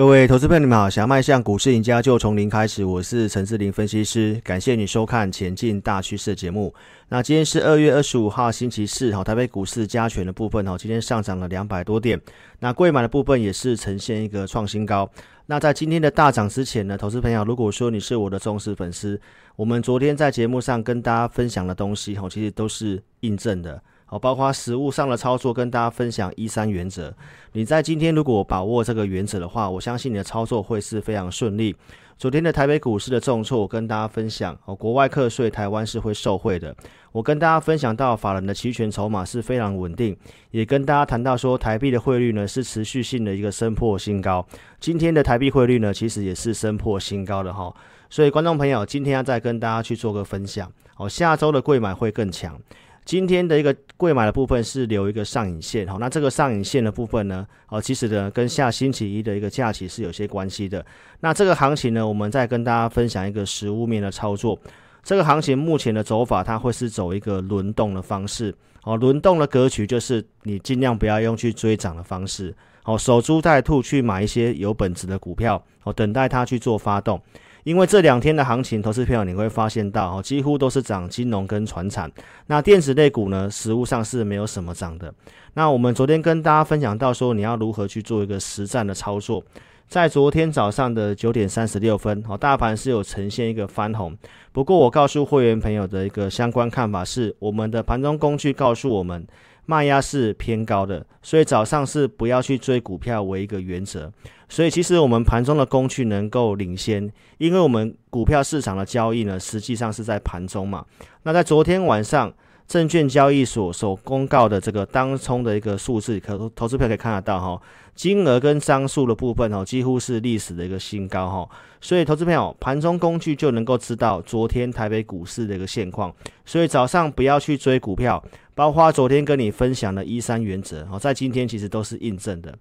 各位投资朋友，你们好！想要迈向股市赢家，就从零开始。我是陈志霖分析师，感谢你收看《前进大趋势》节目。那今天是二月二十五号，星期四。好，台北股市加权的部分，哈，今天上涨了两百多点。那贵买的部分也是呈现一个创新高。那在今天的大涨之前呢，投资朋友，如果说你是我的忠实粉丝，我们昨天在节目上跟大家分享的东西，哈，其实都是印证的。好，包括实物上的操作，跟大家分享一三原则。你在今天如果把握这个原则的话，我相信你的操作会是非常顺利。昨天的台北股市的重挫，我跟大家分享，哦，国外课税，台湾是会受惠的。我跟大家分享到，法人的期权筹码是非常稳定，也跟大家谈到说，台币的汇率呢是持续性的一个升破新高。今天的台币汇率呢，其实也是升破新高的哈。所以，观众朋友，今天要再跟大家去做个分享，哦，下周的贵买会更强。今天的一个贵买的部分是留一个上影线，好，那这个上影线的部分呢，哦，其实呢跟下星期一的一个假期是有些关系的。那这个行情呢，我们再跟大家分享一个实物面的操作。这个行情目前的走法，它会是走一个轮动的方式，哦，轮动的格局就是你尽量不要用去追涨的方式，哦，守株待兔去买一些有本质的股票，哦，等待它去做发动。因为这两天的行情，投资朋友你会发现到哦，几乎都是涨金融跟传产。那电子类股呢，实物上是没有什么涨的。那我们昨天跟大家分享到说，你要如何去做一个实战的操作。在昨天早上的九点三十六分，哦，大盘是有呈现一个翻红。不过我告诉会员朋友的一个相关看法是，我们的盘中工具告诉我们，卖压是偏高的，所以早上是不要去追股票为一个原则。所以其实我们盘中的工具能够领先，因为我们股票市场的交易呢，实际上是在盘中嘛。那在昨天晚上，证券交易所所公告的这个当冲的一个数字，可投资票可以看得到哈，金额跟张数的部分哈，几乎是历史的一个新高哈。所以投资票盘中工具就能够知道昨天台北股市的一个现况。所以早上不要去追股票，包括昨天跟你分享的一三原则，在今天其实都是印证的。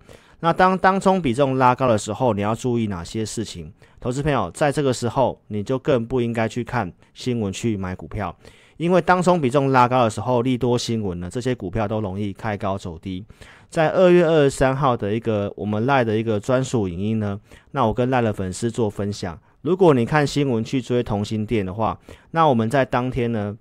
那当当冲比重拉高的时候，你要注意哪些事情？投资朋友，在这个时候，你就更不应该去看新闻去买股票，因为当冲比重拉高的时候，利多新闻呢，这些股票都容易开高走低。在二月二十三号的一个我们赖的一个专属影音呢，那我跟赖的粉丝做分享，如果你看新闻去追同心店的话，那我们在当天呢，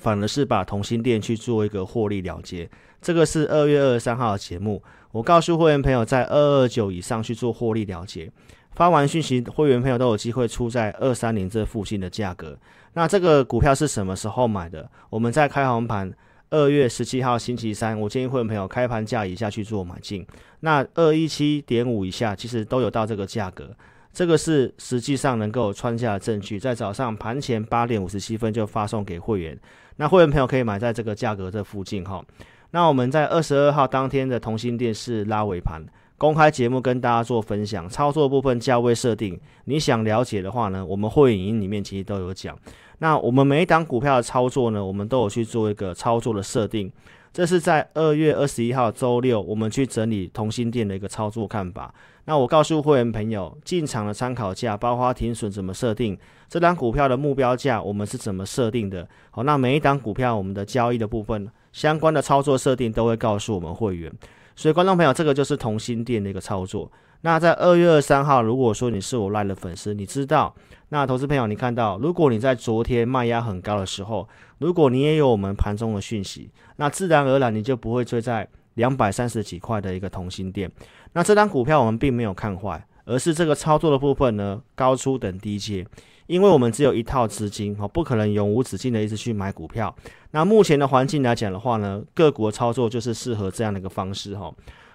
反而是把同心店去做一个获利了结。这个是二月二十三号的节目。我告诉会员朋友，在二二九以上去做获利了结，发完讯息，会员朋友都有机会出在二三零这附近的价格。那这个股票是什么时候买的？我们在开红盘二月十七号星期三，我建议会员朋友开盘价以下去做买进。那二一七点五以下，其实都有到这个价格。这个是实际上能够穿下的证据，在早上盘前八点五十七分就发送给会员。那会员朋友可以买在这个价格这附近哈。那我们在二十二号当天的同心店是拉尾盘公开节目，跟大家做分享操作部分价位设定。你想了解的话呢，我们会员营里面其实都有讲。那我们每一档股票的操作呢，我们都有去做一个操作的设定。这是在二月二十一号周六，我们去整理同心店的一个操作看法。那我告诉会员朋友，进场的参考价，包括停损怎么设定，这档股票的目标价我们是怎么设定的？好，那每一档股票我们的交易的部分。相关的操作设定都会告诉我们会员，所以观众朋友，这个就是同心店的一个操作。那在二月二三号，如果说你是我赖的粉丝，你知道，那投资朋友，你看到，如果你在昨天卖压很高的时候，如果你也有我们盘中的讯息，那自然而然你就不会追在两百三十几块的一个同心店。那这张股票我们并没有看坏，而是这个操作的部分呢，高出等低接。因为我们只有一套资金，哈，不可能永无止境的一直去买股票。那目前的环境来讲的话呢，各国操作就是适合这样的一个方式，哈。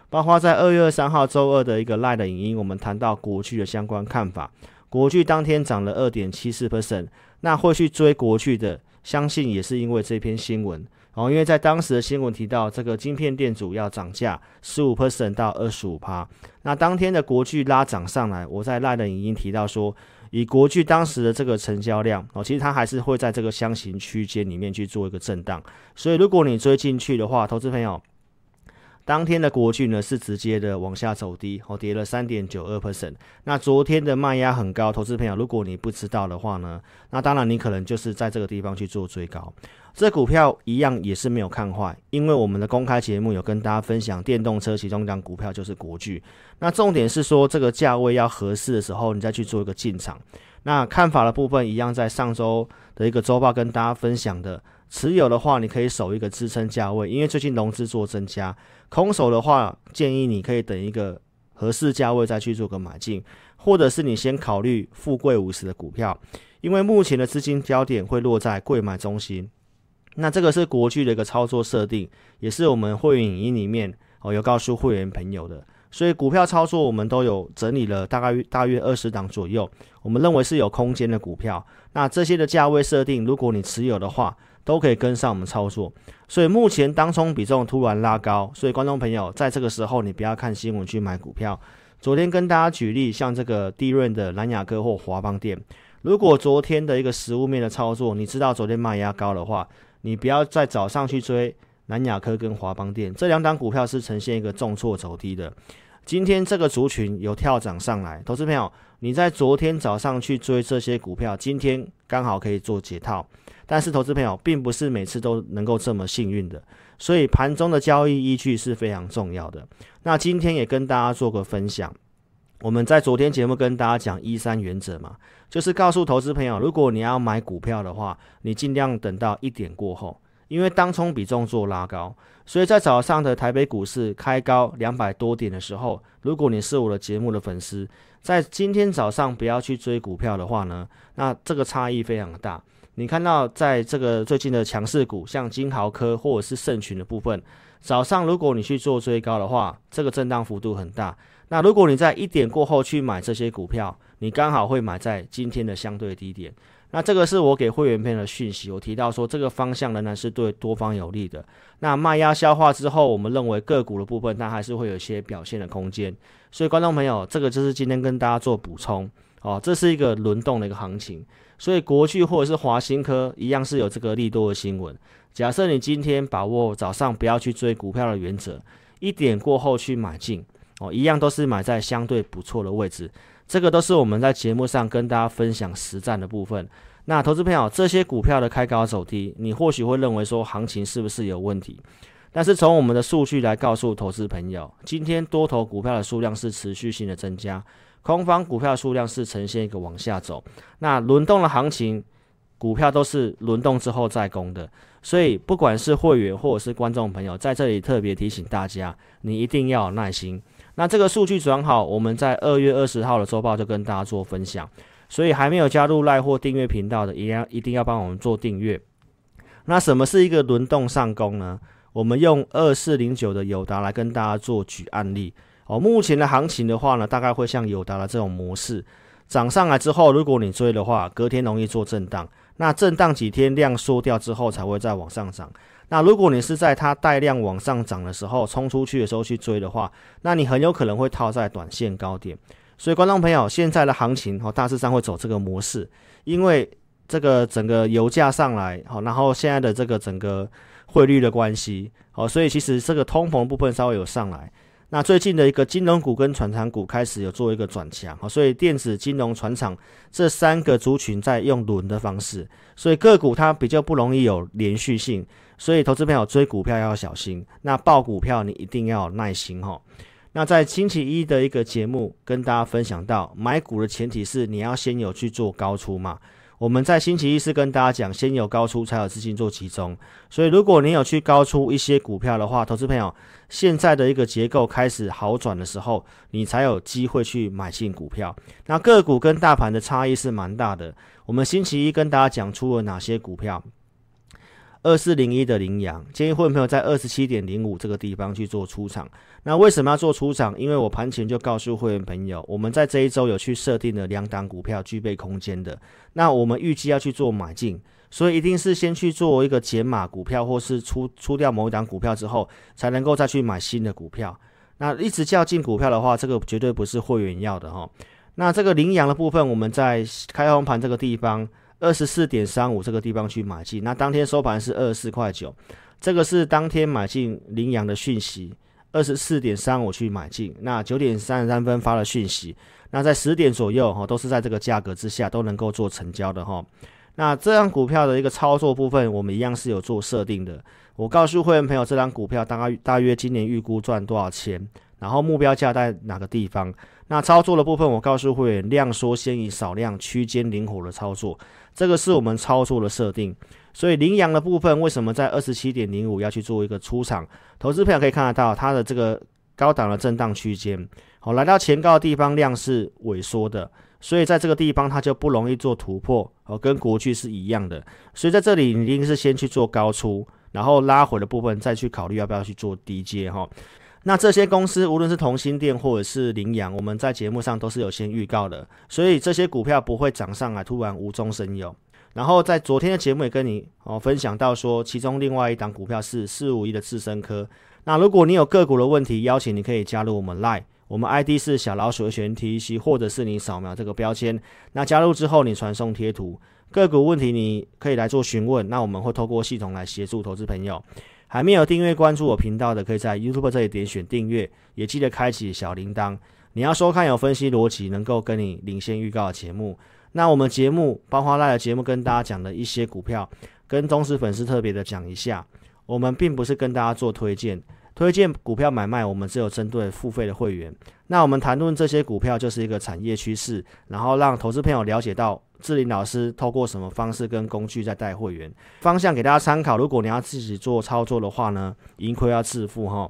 包括在二月二三号周二的一个 Live 的影音，我们谈到国巨的相关看法。国巨当天涨了二点七四 percent，那会去追国巨的，相信也是因为这篇新闻，哦，因为在当时的新闻提到这个晶片店主要涨价十五 percent 到二十五趴。那当天的国巨拉涨上来，我在赖的影音提到说。以国巨当时的这个成交量哦，其实它还是会在这个箱型区间里面去做一个震荡，所以如果你追进去的话，投资朋友，当天的国巨呢是直接的往下走低哦，跌了三点九二 percent。那昨天的卖压很高，投资朋友，如果你不知道的话呢，那当然你可能就是在这个地方去做追高。这股票一样也是没有看坏，因为我们的公开节目有跟大家分享电动车其中一档股票就是国巨。那重点是说这个价位要合适的时候，你再去做一个进场。那看法的部分一样，在上周的一个周报跟大家分享的，持有的话你可以守一个支撑价位，因为最近融资做增加。空手的话，建议你可以等一个合适价位再去做个买进，或者是你先考虑富贵五十的股票，因为目前的资金焦点会落在贵买中心。那这个是国巨的一个操作设定，也是我们会员影音里面哦有告诉会员朋友的。所以股票操作我们都有整理了大概大约二十档左右，我们认为是有空间的股票。那这些的价位设定，如果你持有的话，都可以跟上我们操作。所以目前当冲比重突然拉高，所以观众朋友在这个时候你不要看新闻去买股票。昨天跟大家举例，像这个低润的蓝雅科或华邦电，如果昨天的一个实物面的操作，你知道昨天卖压高的话。你不要在早上去追南亚科跟华邦电这两档股票是呈现一个重挫走低的。今天这个族群有跳涨上来，投资朋友，你在昨天早上去追这些股票，今天刚好可以做解套。但是投资朋友并不是每次都能够这么幸运的，所以盘中的交易依据是非常重要的。那今天也跟大家做个分享，我们在昨天节目跟大家讲一三原则嘛。就是告诉投资朋友，如果你要买股票的话，你尽量等到一点过后，因为当冲比重做拉高，所以在早上的台北股市开高两百多点的时候，如果你是我的节目的粉丝，在今天早上不要去追股票的话呢，那这个差异非常大。你看到在这个最近的强势股，像金豪科或者是盛群的部分，早上如果你去做追高的话，这个震荡幅度很大。那如果你在一点过后去买这些股票，你刚好会买在今天的相对低点。那这个是我给会员朋友的讯息，我提到说这个方向仍然是对多方有利的。那卖压消化之后，我们认为个股的部分它还是会有一些表现的空间。所以观众朋友，这个就是今天跟大家做补充哦，这是一个轮动的一个行情。所以国巨或者是华新科一样是有这个利多的新闻。假设你今天把握早上不要去追股票的原则，一点过后去买进。哦，一样都是买在相对不错的位置，这个都是我们在节目上跟大家分享实战的部分。那投资朋友，这些股票的开高走低，你或许会认为说行情是不是有问题？但是从我们的数据来告诉投资朋友，今天多头股票的数量是持续性的增加，空方股票数量是呈现一个往下走。那轮动的行情，股票都是轮动之后再攻的，所以不管是会员或者是观众朋友，在这里特别提醒大家，你一定要有耐心。那这个数据转好，我们在二月二十号的周报就跟大家做分享，所以还没有加入赖货订阅频道的，一样一定要帮我们做订阅。那什么是一个轮动上攻呢？我们用二四零九的友达来跟大家做举案例哦。目前的行情的话呢，大概会像友达的这种模式，涨上来之后，如果你追的话，隔天容易做震荡，那震荡几天量缩掉之后，才会再往上涨。那如果你是在它带量往上涨的时候冲出去的时候去追的话，那你很有可能会套在短线高点。所以观众朋友，现在的行情哦，大致上会走这个模式，因为这个整个油价上来好，然后现在的这个整个汇率的关系好，所以其实这个通膨部分稍微有上来。那最近的一个金融股跟传产股开始有做一个转强，所以电子、金融、船厂这三个族群在用轮的方式，所以个股它比较不容易有连续性，所以投资朋友追股票要小心。那报股票你一定要有耐心哈。那在星期一的一个节目跟大家分享到，买股的前提是你要先有去做高出嘛。我们在星期一是跟大家讲，先有高出才有资金做集中，所以如果你有去高出一些股票的话，投资朋友现在的一个结构开始好转的时候，你才有机会去买进股票。那个股跟大盘的差异是蛮大的。我们星期一跟大家讲出了哪些股票？二四零一的羚羊，建议会员朋友在二十七点零五这个地方去做出场。那为什么要做出场？因为我盘前就告诉会员朋友，我们在这一周有去设定了两档股票具备空间的。那我们预计要去做买进，所以一定是先去做一个减码股票，或是出出掉某一档股票之后，才能够再去买新的股票。那一直叫进股票的话，这个绝对不是会员要的哈。那这个羚羊的部分，我们在开红盘这个地方。二十四点三五这个地方去买进，那当天收盘是二十四块九，这个是当天买进羚羊的讯息。二十四点三五去买进，那九点三十三分发了讯息，那在十点左右哈，都是在这个价格之下都能够做成交的哈。那这张股票的一个操作部分，我们一样是有做设定的。我告诉会员朋友，这张股票大概大约今年预估赚多少钱，然后目标价在哪个地方。那操作的部分，我告诉会员，量缩先以少量，区间灵活的操作，这个是我们操作的设定。所以羚羊的部分，为什么在二十七点零五要去做一个出场？投资朋友可以看得到它的这个高档的震荡区间，好，来到前高的地方量是萎缩的，所以在这个地方它就不容易做突破，哦，跟国巨是一样的。所以在这里你一定是先去做高出。然后拉回的部分再去考虑要不要去做低接哈。那这些公司无论是同心店或者是羚羊，我们在节目上都是有先预告的，所以这些股票不会涨上来突然无中生有。然后在昨天的节目也跟你哦分享到说，其中另外一档股票是四五一的智深科。那如果你有个股的问题，邀请你可以加入我们 Line，我们 ID 是小老鼠的全 T C，或者是你扫描这个标签，那加入之后你传送贴图。个股问题你可以来做询问，那我们会透过系统来协助投资朋友。还没有订阅关注我频道的，可以在 YouTube 这里点选订阅，也记得开启小铃铛。你要收看有分析逻辑、能够跟你领先预告的节目。那我们节目包括赖的节目，跟大家讲的一些股票，跟忠实粉丝特别的讲一下。我们并不是跟大家做推荐，推荐股票买卖，我们只有针对付费的会员。那我们谈论这些股票，就是一个产业趋势，然后让投资朋友了解到。智霖老师透过什么方式跟工具在带会员方向给大家参考。如果你要自己做操作的话呢，盈亏要自负哈。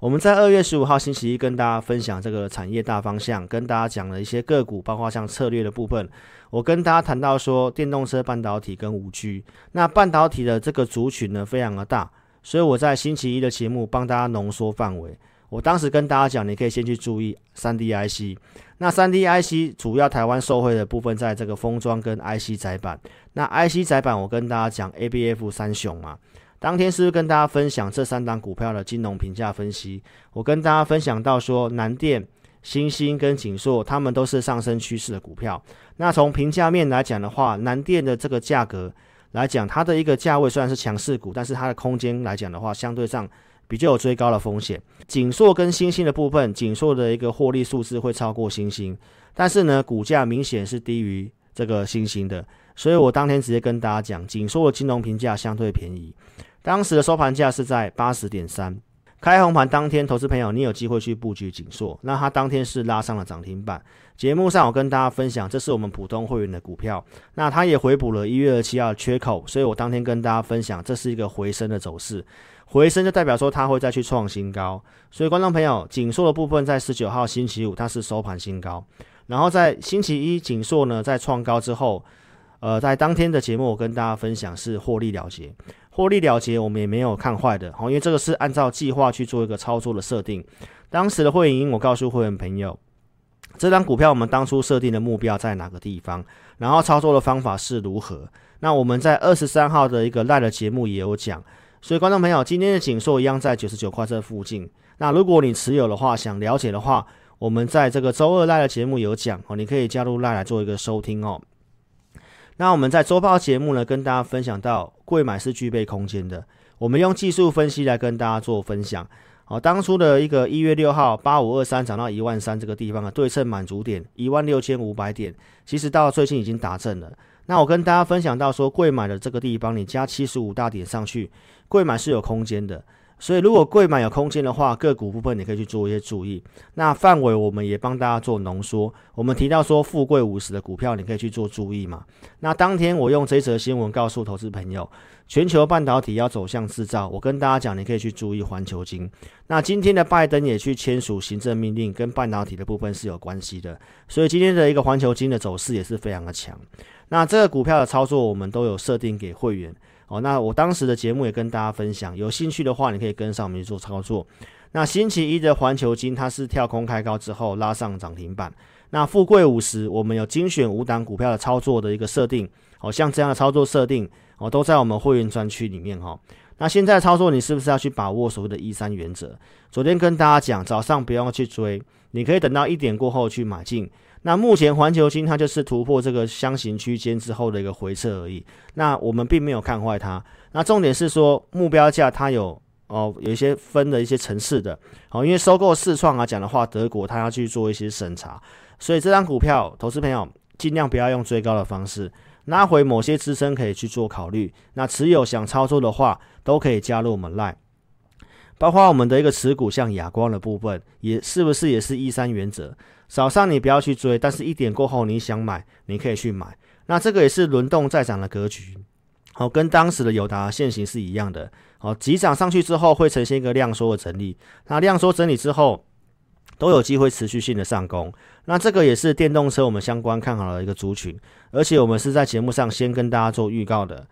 我们在二月十五号星期一跟大家分享这个产业大方向，跟大家讲了一些个股，包括像策略的部分。我跟大家谈到说，电动车、半导体跟五 G。那半导体的这个族群呢，非常的大，所以我在星期一的节目帮大家浓缩范围。我当时跟大家讲，你可以先去注意三 D IC。那三 D IC 主要台湾受惠的部分，在这个封装跟 IC 载板。那 IC 载板，我跟大家讲 ABF 三雄嘛。当天是不是跟大家分享这三档股票的金融评价分析？我跟大家分享到说，南电、新兴跟景硕，他们都是上升趋势的股票。那从评价面来讲的话，南电的这个价格来讲，它的一个价位虽然是强势股，但是它的空间来讲的话，相对上。比较有追高的风险，锦硕跟星星的部分，锦硕的一个获利数字会超过星星，但是呢，股价明显是低于这个星星的，所以我当天直接跟大家讲，锦硕的金融评价相对便宜，当时的收盘价是在八十点三，开红盘当天，投资朋友你有机会去布局景硕，那它当天是拉上了涨停板，节目上我跟大家分享，这是我们普通会员的股票，那它也回补了一月二七号缺口，所以我当天跟大家分享，这是一个回升的走势。回升就代表说它会再去创新高，所以观众朋友，景硕的部分在十九号星期五它是收盘新高，然后在星期一景硕呢在创高之后，呃，在当天的节目我跟大家分享是获利了结，获利了结我们也没有看坏的，好，因为这个是按照计划去做一个操作的设定。当时的会员我告诉会员朋友，这张股票我们当初设定的目标在哪个地方，然后操作的方法是如何。那我们在二十三号的一个 Live 的节目也有讲。所以，观众朋友，今天的景硕一样在九十九块这附近。那如果你持有的话，想了解的话，我们在这个周二赖的节目有讲哦，你可以加入赖来做一个收听哦。那我们在周报节目呢，跟大家分享到，柜买是具备空间的。我们用技术分析来跟大家做分享。好，当初的一个一月六号八五二三涨到一万三这个地方的对称满足点一万六千五百点，其实到最近已经达阵了。那我跟大家分享到说，柜买的这个地方，你加七十五大点上去。柜买是有空间的，所以如果柜买有空间的话，个股部分你可以去做一些注意。那范围我们也帮大家做浓缩。我们提到说，富贵五十的股票你可以去做注意嘛。那当天我用这则新闻告诉投资朋友，全球半导体要走向制造，我跟大家讲，你可以去注意环球金。那今天的拜登也去签署行政命令，跟半导体的部分是有关系的，所以今天的一个环球金的走势也是非常的强。那这个股票的操作，我们都有设定给会员。哦，那我当时的节目也跟大家分享，有兴趣的话，你可以跟上我们去做操作。那星期一的环球金，它是跳空开高之后拉上涨停板。那富贵五十，我们有精选五档股票的操作的一个设定，哦、像这样的操作设定，哦，都在我们会员专区里面哈、哦。那现在操作，你是不是要去把握所谓的一三原则？昨天跟大家讲，早上不要去追，你可以等到一点过后去买进。那目前环球晶它就是突破这个箱型区间之后的一个回撤而已，那我们并没有看坏它。那重点是说目标价它有哦有一些分的一些层次的哦，因为收购世创啊讲的话，德国它要去做一些审查，所以这张股票投资朋友尽量不要用追高的方式。拉回某些支撑可以去做考虑。那持有想操作的话，都可以加入我们 Line。包括我们的一个持股，像亚光的部分，也是不是也是一三原则？早上你不要去追，但是一点过后你想买，你可以去买。那这个也是轮动再涨的格局，好，跟当时的友达现行是一样的。好，急涨上去之后会呈现一个量缩的整理，那量缩整理之后都有机会持续性的上攻。那这个也是电动车我们相关看好的一个族群，而且我们是在节目上先跟大家做预告的。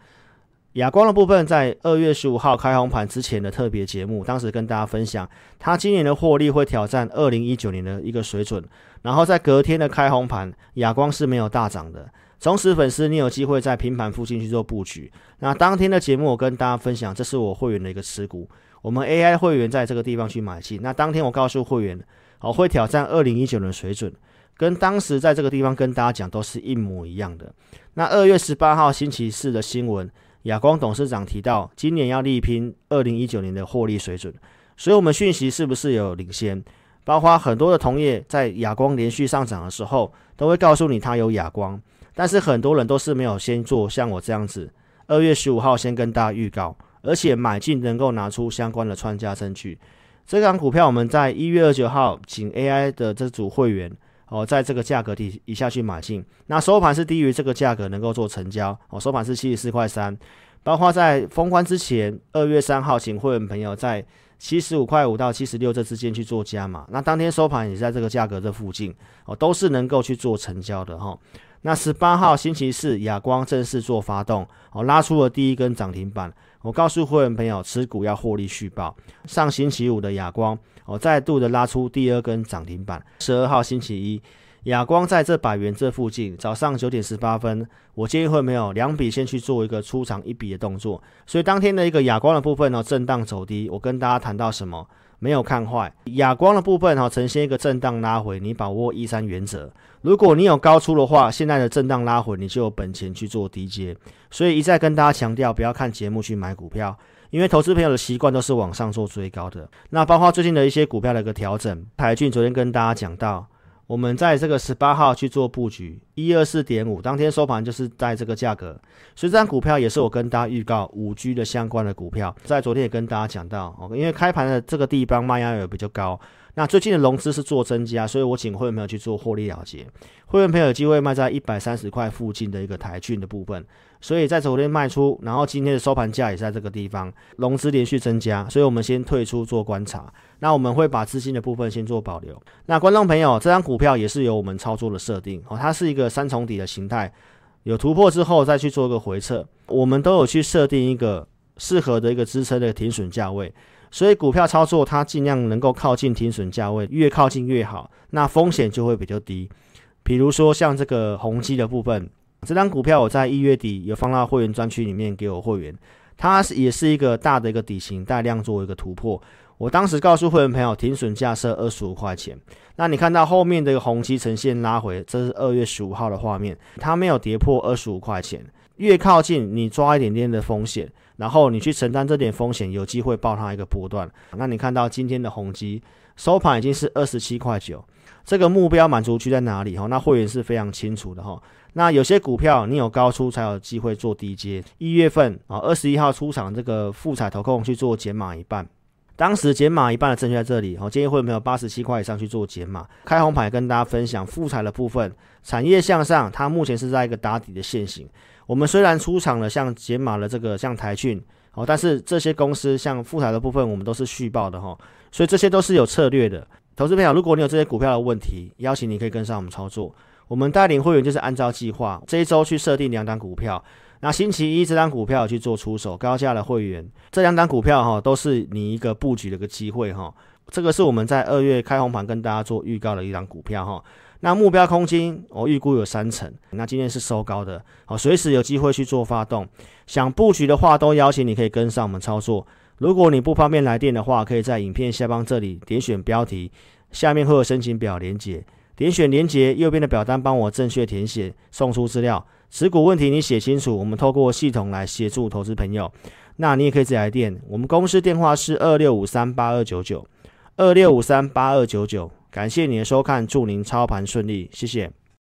亚光的部分在二月十五号开红盘之前的特别节目，当时跟大家分享，它今年的获利会挑战二零一九年的一个水准。然后在隔天的开红盘，亚光是没有大涨的。忠实粉丝，你有机会在平盘附近去做布局。那当天的节目，我跟大家分享，这是我会员的一个持股，我们 AI 会员在这个地方去买进。那当天我告诉会员，哦，会挑战二零一九年的水准，跟当时在这个地方跟大家讲都是一模一样的。那二月十八号星期四的新闻。亚光董事长提到，今年要力拼二零一九年的获利水准，所以我们讯息是不是有领先？包括很多的同业在亚光连续上涨的时候，都会告诉你它有亚光，但是很多人都是没有先做像我这样子，二月十五号先跟大家预告，而且买进能够拿出相关的穿价证据。这张股票我们在一月二十九号请 AI 的这组会员。哦，在这个价格底以下去买进，那收盘是低于这个价格能够做成交。哦，收盘是七十四块三，包括在封关之前，二月三号请会员朋友在七十五块五到七十六这之间去做加码，那当天收盘也在这个价格这附近，哦，都是能够去做成交的哈。哦那十八号星期四，亚光正式做发动，哦，拉出了第一根涨停板。我告诉会员朋友，持股要获利续报。上星期五的亚光，我，再度的拉出第二根涨停板。十二号星期一，亚光在这百元这附近，早上九点十八分，我建议会没有两笔先去做一个出场一笔的动作。所以当天的一个亚光的部分呢，震荡走低。我跟大家谈到什么？没有看坏亚光的部分哈，呈现一个震荡拉回，你把握一三原则。如果你有高出的话，现在的震荡拉回，你就有本钱去做低接。所以一再跟大家强调，不要看节目去买股票，因为投资朋友的习惯都是往上做追高的。那包括最近的一些股票的一个调整，台俊昨天跟大家讲到。我们在这个十八号去做布局，一二四点五，当天收盘就是在这个价格，所以这张股票也是我跟大家预告五 G 的相关的股票，在昨天也跟大家讲到，因为开盘的这个地方卖压也比较高。那最近的融资是做增加，所以我请会员朋友去做获利了结。会员朋友有机会卖在一百三十块附近的一个台郡的部分，所以在昨天卖出，然后今天的收盘价也在这个地方，融资连续增加，所以我们先退出做观察。那我们会把资金的部分先做保留。那观众朋友，这张股票也是由我们操作的设定哦，它是一个三重底的形态，有突破之后再去做一个回撤，我们都有去设定一个适合的一个支撑的停损价位。所以股票操作，它尽量能够靠近停损价位，越靠近越好，那风险就会比较低。比如说像这个宏基的部分，这张股票我在一月底有放到会员专区里面给我会员，它是也是一个大的一个底型带量做一个突破。我当时告诉会员朋友，停损价设二十五块钱。那你看到后面的一个宏碁呈现拉回，这是二月十五号的画面，它没有跌破二十五块钱。越靠近，你抓一点点的风险，然后你去承担这点风险，有机会爆它一个波段。那你看到今天的宏基收盘已经是二十七块九，这个目标满足区在哪里？哈，那会员是非常清楚的哈。那有些股票你有高出才有机会做低接。一月份啊，二十一号出场这个复彩投控去做减码一半，当时减码一半的证券在这里。我建议会员没有八十七块以上去做减码。开红牌跟大家分享富采的部分，产业向上，它目前是在一个打底的线型。我们虽然出场了，像减码了这个像台郡，哦，但是这些公司像富采的部分，我们都是续报的哈，所以这些都是有策略的。投资朋友，如果你有这些股票的问题，邀请你可以跟上我们操作。我们带领会员就是按照计划，这一周去设定两档股票。那星期一这档股票去做出手，高价的会员，这两档股票哈都是你一个布局的一个机会哈。这个是我们在二月开红盘跟大家做预告的一档股票哈。那目标空间我预估有三成，那今天是收高的，好，随时有机会去做发动。想布局的话，都邀请你可以跟上我们操作。如果你不方便来电的话，可以在影片下方这里点选标题，下面会有申请表连接，点选连接，右边的表单帮我正确填写，送出资料。持股问题你写清楚，我们透过系统来协助投资朋友。那你也可以自己来电，我们公司电话是二六五三八二九九，二六五三八二九九。感谢你的收看，祝您操盘顺利，谢谢。